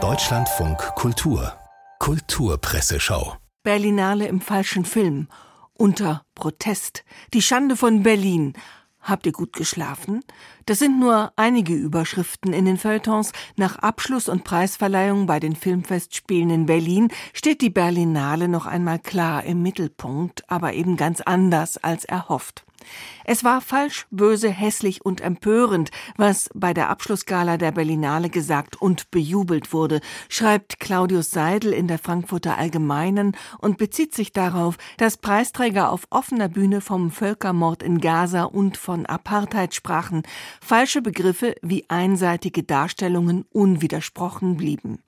Deutschlandfunk Kultur Kulturpresseschau Berlinale im falschen Film. Unter Protest. Die Schande von Berlin. Habt ihr gut geschlafen? Das sind nur einige Überschriften in den Feuilletons. Nach Abschluss und Preisverleihung bei den Filmfestspielen in Berlin steht die Berlinale noch einmal klar im Mittelpunkt, aber eben ganz anders als erhofft. Es war falsch, böse, hässlich und empörend, was bei der Abschlussgala der Berlinale gesagt und bejubelt wurde, schreibt Claudius Seidel in der Frankfurter Allgemeinen und bezieht sich darauf, dass Preisträger auf offener Bühne vom Völkermord in Gaza und von Apartheid sprachen, falsche Begriffe wie einseitige Darstellungen unwidersprochen blieben.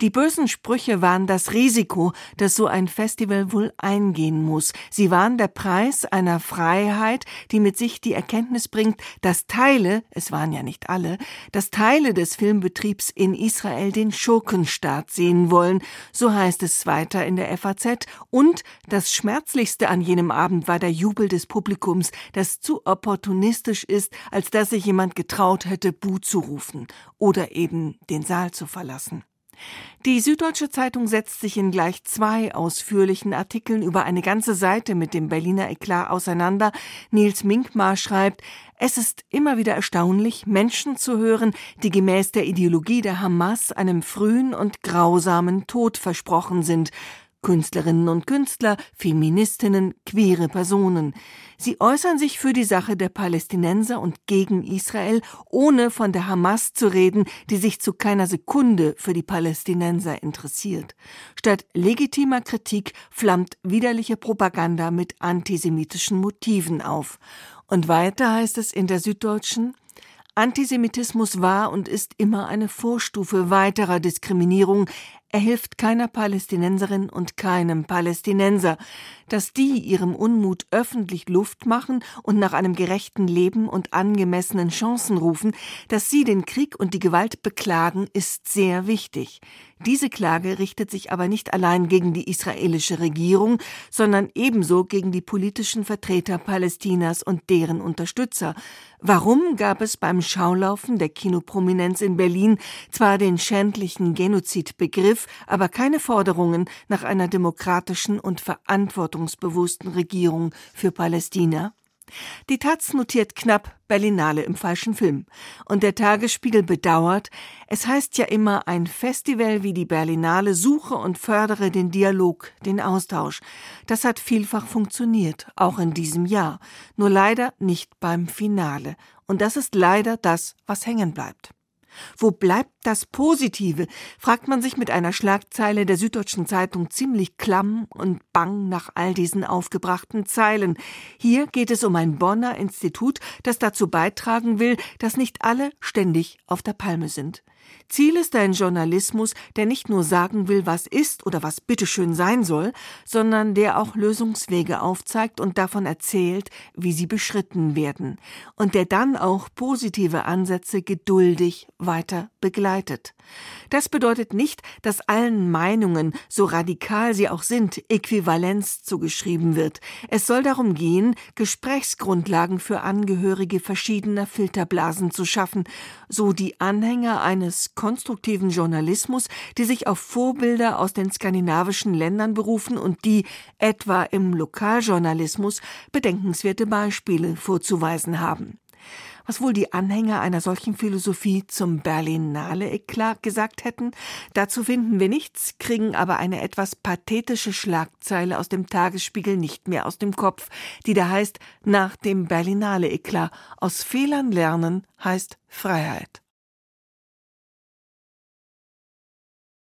Die bösen Sprüche waren das Risiko, das so ein Festival wohl eingehen muss. Sie waren der Preis einer Freiheit, die mit sich die Erkenntnis bringt, dass Teile, es waren ja nicht alle, dass Teile des Filmbetriebs in Israel den Schurkenstaat sehen wollen, so heißt es weiter in der FAZ, und das Schmerzlichste an jenem Abend war der Jubel des Publikums, das zu opportunistisch ist, als dass sich jemand getraut hätte, Bu zu rufen oder eben den Saal zu verlassen. Die Süddeutsche Zeitung setzt sich in gleich zwei ausführlichen Artikeln über eine ganze Seite mit dem Berliner Eklat auseinander. Nils Minkmar schreibt, es ist immer wieder erstaunlich, Menschen zu hören, die gemäß der Ideologie der Hamas einem frühen und grausamen Tod versprochen sind. Künstlerinnen und Künstler, Feministinnen, queere Personen. Sie äußern sich für die Sache der Palästinenser und gegen Israel, ohne von der Hamas zu reden, die sich zu keiner Sekunde für die Palästinenser interessiert. Statt legitimer Kritik flammt widerliche Propaganda mit antisemitischen Motiven auf. Und weiter heißt es in der Süddeutschen, Antisemitismus war und ist immer eine Vorstufe weiterer Diskriminierung. Er hilft keiner Palästinenserin und keinem Palästinenser. Dass die ihrem Unmut öffentlich Luft machen und nach einem gerechten Leben und angemessenen Chancen rufen, dass sie den Krieg und die Gewalt beklagen, ist sehr wichtig. Diese Klage richtet sich aber nicht allein gegen die israelische Regierung, sondern ebenso gegen die politischen Vertreter Palästinas und deren Unterstützer. Warum gab es beim Schaulaufen der Kinoprominenz in Berlin zwar den schändlichen Genozidbegriff, aber keine Forderungen nach einer demokratischen und verantwortungsbewussten Regierung für Palästina? Die Taz notiert knapp Berlinale im falschen Film. Und der Tagesspiegel bedauert, es heißt ja immer, ein Festival wie die Berlinale suche und fördere den Dialog, den Austausch. Das hat vielfach funktioniert, auch in diesem Jahr. Nur leider nicht beim Finale. Und das ist leider das, was hängen bleibt. Wo bleibt das Positive? fragt man sich mit einer Schlagzeile der Süddeutschen Zeitung ziemlich klamm und bang nach all diesen aufgebrachten Zeilen. Hier geht es um ein Bonner Institut, das dazu beitragen will, dass nicht alle ständig auf der Palme sind. Ziel ist ein Journalismus, der nicht nur sagen will, was ist oder was bitteschön sein soll, sondern der auch Lösungswege aufzeigt und davon erzählt, wie sie beschritten werden, und der dann auch positive Ansätze geduldig weiter begleitet. Das bedeutet nicht, dass allen Meinungen, so radikal sie auch sind, Äquivalenz zugeschrieben wird. Es soll darum gehen, Gesprächsgrundlagen für Angehörige verschiedener Filterblasen zu schaffen, so die Anhänger eines konstruktiven Journalismus, die sich auf Vorbilder aus den skandinavischen Ländern berufen und die, etwa im Lokaljournalismus, bedenkenswerte Beispiele vorzuweisen haben. Was wohl die Anhänger einer solchen Philosophie zum Berlinale-Eklat gesagt hätten, dazu finden wir nichts, kriegen aber eine etwas pathetische Schlagzeile aus dem Tagesspiegel nicht mehr aus dem Kopf, die da heißt, nach dem Berlinale-Eklat, aus Fehlern lernen heißt Freiheit.